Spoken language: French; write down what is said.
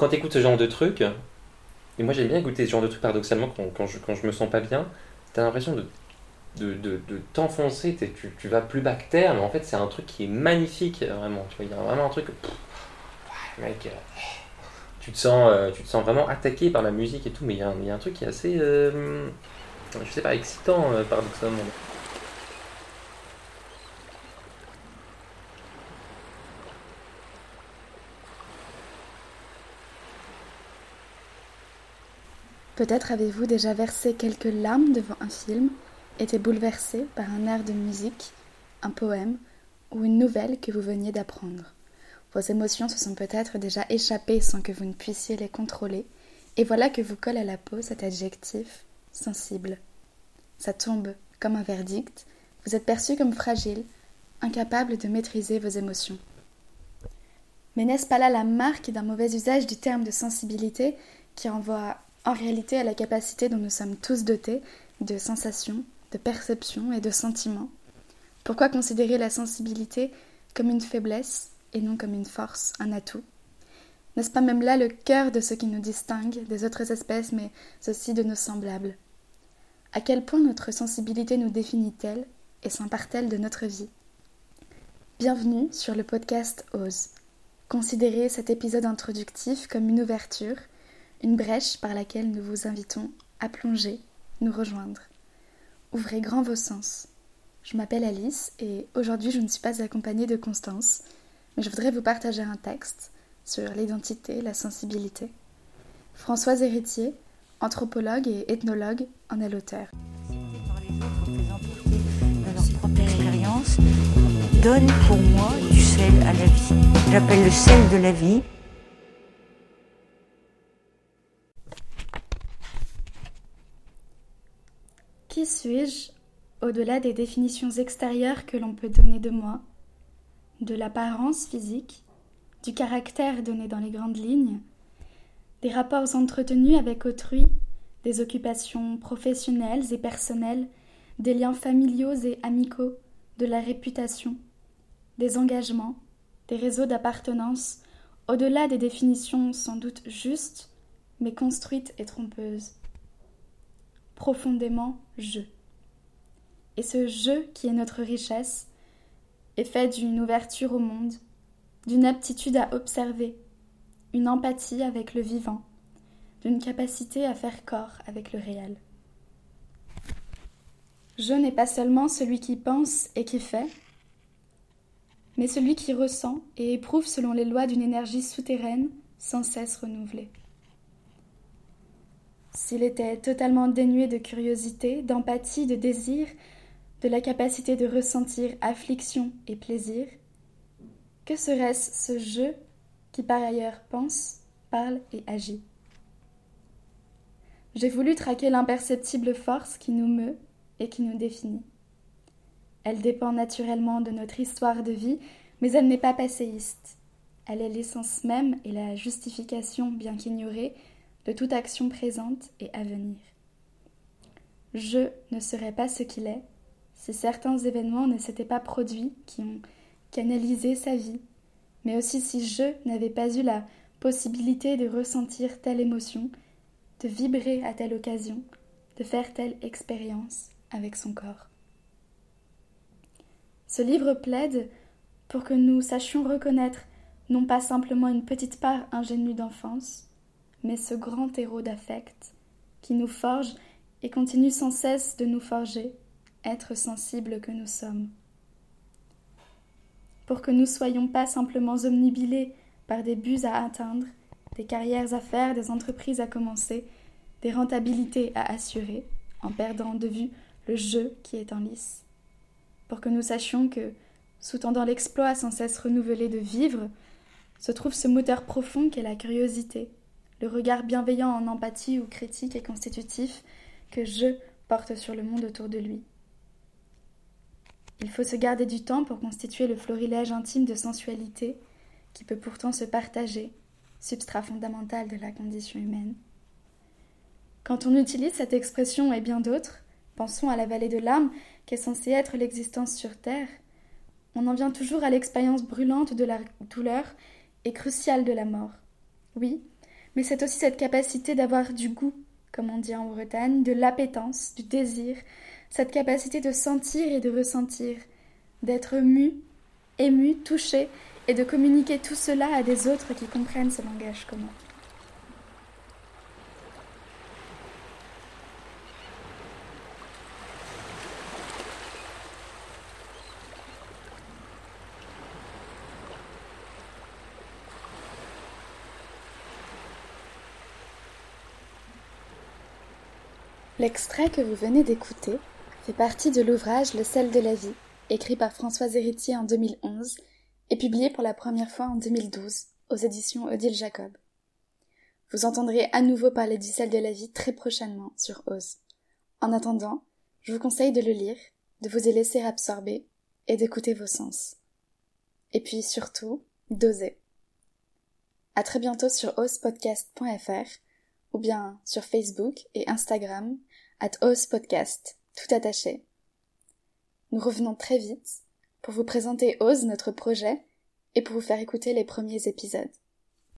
quand tu écoutes ce genre de truc, et moi j'aime bien écouter ce genre de truc paradoxalement quand, je, quand me sens pas bien, t'as l'impression de, t'enfoncer, tu, tu vas plus bas que terre, mais en fait c'est un truc qui est magnifique, vraiment. Tu vois, il y a vraiment un truc. Mec, euh, tu, te sens, euh, tu te sens vraiment attaqué par la musique et tout, mais il y, a un- truc qui est assez. euh, je sais pas, excitant paradoxalement. Peut-être avez-vous déjà versé quelques larmes devant un film, été bouleversé par un air de musique, un poème ou une nouvelle que vous veniez d'apprendre. Vos émotions se sont peut-être déjà échappées sans que vous ne puissiez les contrôler, et voilà que vous colle à la peau cet adjectif sensible. Ça tombe comme un verdict, vous êtes perçu comme fragile, incapable de maîtriser vos émotions. Mais n'est-ce pas là la marque d'un mauvais usage du terme de sensibilité qui renvoie en réalité à la capacité dont nous sommes tous dotés de sensations, de perceptions et de sentiments. Pourquoi considérer la sensibilité comme une faiblesse et non comme une force, un atout? N'est-ce pas même là le cœur de ce qui nous distingue des autres espèces, mais aussi de nos semblables? À quel point notre sensibilité nous définit-elle et s'empare-t-elle de notre vie? Bienvenue sur le podcast Ose. Considérez cet épisode introductif comme une ouverture, une brèche par laquelle nous vous invitons à plonger, nous rejoindre. Ouvrez grand vos sens. Je m'appelle Alice et aujourd'hui je ne suis pas accompagnée de Constance, mais je voudrais vous partager un texte sur l'identité, la sensibilité. Françoise Héritier, anthropologue et ethnologue, en est l'auteur. donne pour moi du sel à la vie. J'appelle le sel de la vie. Suis-je au-delà des définitions extérieures que l'on peut donner de moi, de l'apparence physique, du caractère donné dans les grandes lignes, des rapports entretenus avec autrui, des occupations professionnelles et personnelles, des liens familiaux et amicaux, de la réputation, des engagements, des réseaux d'appartenance, au-delà des définitions sans doute justes, mais construites et trompeuses. Profondément je. Et ce je qui est notre richesse est fait d'une ouverture au monde, d'une aptitude à observer, une empathie avec le vivant, d'une capacité à faire corps avec le réel. Je n'est pas seulement celui qui pense et qui fait, mais celui qui ressent et éprouve selon les lois d'une énergie souterraine sans cesse renouvelée. S'il était totalement dénué de curiosité, d'empathie, de désir, de la capacité de ressentir affliction et plaisir, que serait-ce ce je qui par ailleurs pense, parle et agit? J'ai voulu traquer l'imperceptible force qui nous meut et qui nous définit. Elle dépend naturellement de notre histoire de vie, mais elle n'est pas passéiste. Elle est l'essence même et la justification, bien qu'ignorée, toute action présente et à venir. Je ne serais pas ce qu'il est si certains événements ne s'étaient pas produits qui ont canalisé sa vie, mais aussi si je n'avais pas eu la possibilité de ressentir telle émotion, de vibrer à telle occasion, de faire telle expérience avec son corps. Ce livre plaide pour que nous sachions reconnaître non pas simplement une petite part ingénue d'enfance, mais ce grand héros d'affect qui nous forge et continue sans cesse de nous forger, être sensibles que nous sommes. Pour que nous soyons pas simplement omnibilés par des buts à atteindre, des carrières à faire, des entreprises à commencer, des rentabilités à assurer, en perdant de vue le jeu qui est en lice. Pour que nous sachions que, sous-tendant l'exploit sans cesse renouvelé de vivre, se trouve ce moteur profond qu'est la curiosité, le regard bienveillant en empathie ou critique et constitutif que je porte sur le monde autour de lui. Il faut se garder du temps pour constituer le florilège intime de sensualité qui peut pourtant se partager, substrat fondamental de la condition humaine. Quand on utilise cette expression et bien d'autres, pensons à la vallée de l'âme qu'est censée être l'existence sur Terre, on en vient toujours à l'expérience brûlante de la douleur et cruciale de la mort. Oui, mais c'est aussi cette capacité d'avoir du goût, comme on dit en Bretagne, de l'appétence, du désir, cette capacité de sentir et de ressentir, d'être mu, ému, touché, et de communiquer tout cela à des autres qui comprennent ce langage commun. L'extrait que vous venez d'écouter fait partie de l'ouvrage Le sel de la vie, écrit par Françoise Héritier en 2011 et publié pour la première fois en 2012 aux éditions Odile Jacob. Vous entendrez à nouveau parler du sel de la vie très prochainement sur Ose. En attendant, je vous conseille de le lire, de vous y laisser absorber et d'écouter vos sens. Et puis surtout, d'oser. À très bientôt sur osepodcast.fr ou bien sur Facebook et Instagram at Podcast, tout attaché. Nous revenons très vite pour vous présenter Ose, notre projet, et pour vous faire écouter les premiers épisodes.